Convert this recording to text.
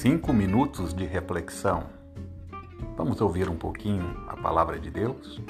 Cinco minutos de reflexão. Vamos ouvir um pouquinho a palavra de Deus?